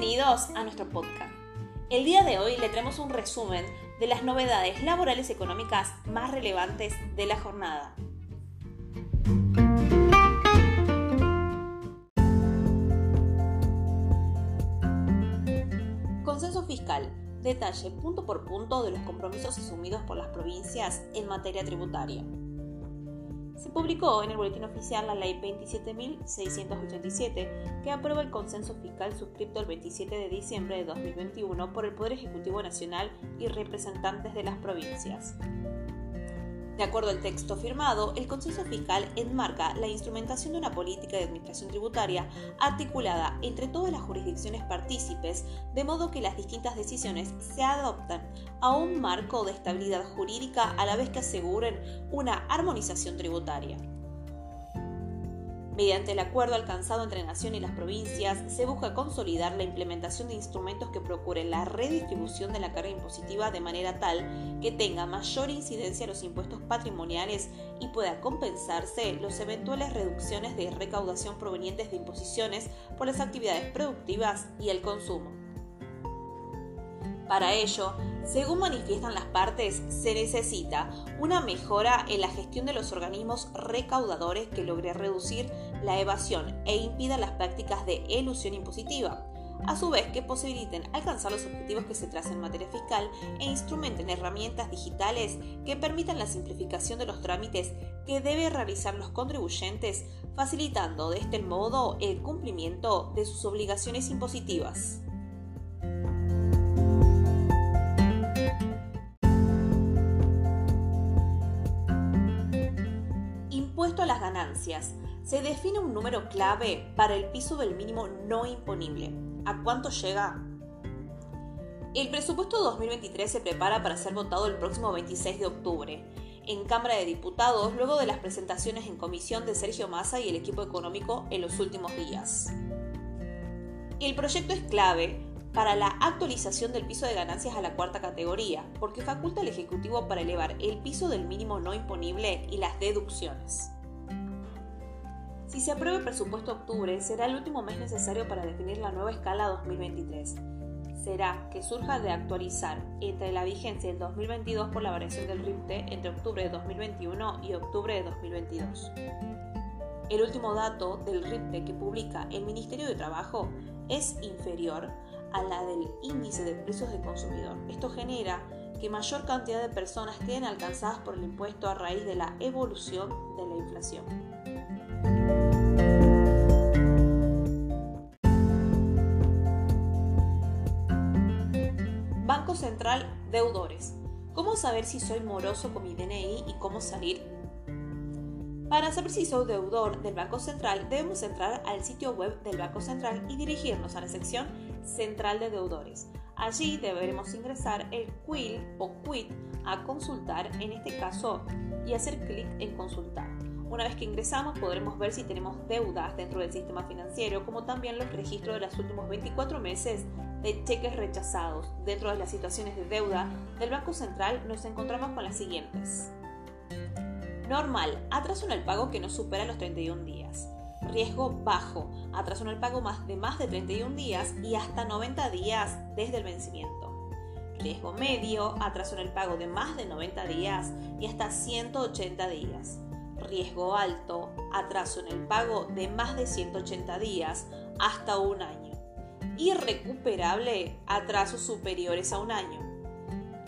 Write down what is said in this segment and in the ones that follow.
Bienvenidos a nuestro podcast. El día de hoy le traemos un resumen de las novedades laborales económicas más relevantes de la jornada. Consenso fiscal. Detalle punto por punto de los compromisos asumidos por las provincias en materia tributaria se publicó en el Boletín Oficial la Ley 27.687, que aprueba el consenso fiscal suscrito el 27 de diciembre de 2021 por el Poder Ejecutivo Nacional y representantes de las provincias. De acuerdo al texto firmado, el consenso fiscal enmarca la instrumentación de una política de administración tributaria articulada entre todas las jurisdicciones partícipes, de modo que las distintas decisiones se adoptan a un marco de estabilidad jurídica a la vez que aseguren una armonización tributaria. Mediante el acuerdo alcanzado entre Nación y las provincias, se busca consolidar la implementación de instrumentos que procuren la redistribución de la carga impositiva de manera tal que tenga mayor incidencia los impuestos patrimoniales y pueda compensarse los eventuales reducciones de recaudación provenientes de imposiciones por las actividades productivas y el consumo. Para ello, según manifiestan las partes, se necesita una mejora en la gestión de los organismos recaudadores que logre reducir la evasión e impida las prácticas de elusión impositiva, a su vez que posibiliten alcanzar los objetivos que se tracen en materia fiscal e instrumenten herramientas digitales que permitan la simplificación de los trámites que deben realizar los contribuyentes, facilitando de este modo el cumplimiento de sus obligaciones impositivas. Impuesto a las ganancias. Se define un número clave para el piso del mínimo no imponible. ¿A cuánto llega? El presupuesto 2023 se prepara para ser votado el próximo 26 de octubre en Cámara de Diputados luego de las presentaciones en comisión de Sergio Massa y el equipo económico en los últimos días. El proyecto es clave para la actualización del piso de ganancias a la cuarta categoría, porque faculta al Ejecutivo para elevar el piso del mínimo no imponible y las deducciones. Si se aprueba el presupuesto octubre, será el último mes necesario para definir la nueva escala 2023. Será que surja de actualizar entre la vigencia del 2022 por la variación del RIPTE entre octubre de 2021 y octubre de 2022. El último dato del RIPTE que publica el Ministerio de Trabajo es inferior a la del índice de precios de consumidor. Esto genera que mayor cantidad de personas queden alcanzadas por el impuesto a raíz de la evolución de la inflación. Deudores. ¿Cómo saber si soy moroso con mi DNI y cómo salir? Para saber si soy deudor del Banco Central, debemos entrar al sitio web del Banco Central y dirigirnos a la sección Central de Deudores. Allí deberemos ingresar el QUIL o QUIT a consultar, en este caso, y hacer clic en consultar. Una vez que ingresamos podremos ver si tenemos deudas dentro del sistema financiero, como también los registros de los últimos 24 meses de cheques rechazados. Dentro de las situaciones de deuda del Banco Central nos encontramos con las siguientes. Normal, atraso en el pago que no supera los 31 días. Riesgo bajo, atraso en el pago de más de 31 días y hasta 90 días desde el vencimiento. Riesgo medio, atraso en el pago de más de 90 días y hasta 180 días. Riesgo alto, atraso en el pago de más de 180 días hasta un año. Irrecuperable, atrasos superiores a un año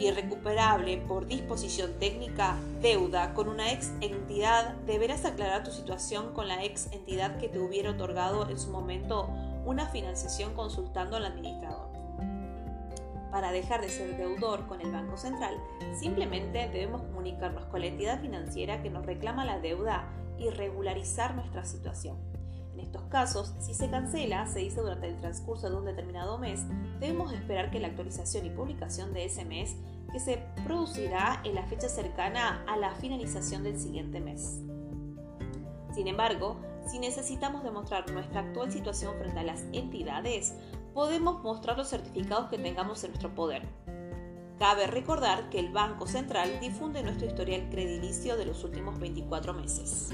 irrecuperable por disposición técnica, deuda con una ex entidad, deberás aclarar tu situación con la ex entidad que te hubiera otorgado en su momento una financiación consultando al administrador. Para dejar de ser deudor con el Banco Central, simplemente debemos comunicarnos con la entidad financiera que nos reclama la deuda y regularizar nuestra situación. En estos casos, si se cancela, se dice durante el transcurso de un determinado mes, debemos esperar que la actualización y publicación de ese mes que se producirá en la fecha cercana a la finalización del siguiente mes. Sin embargo, si necesitamos demostrar nuestra actual situación frente a las entidades, podemos mostrar los certificados que tengamos en nuestro poder. Cabe recordar que el Banco Central difunde nuestro historial crediticio de los últimos 24 meses.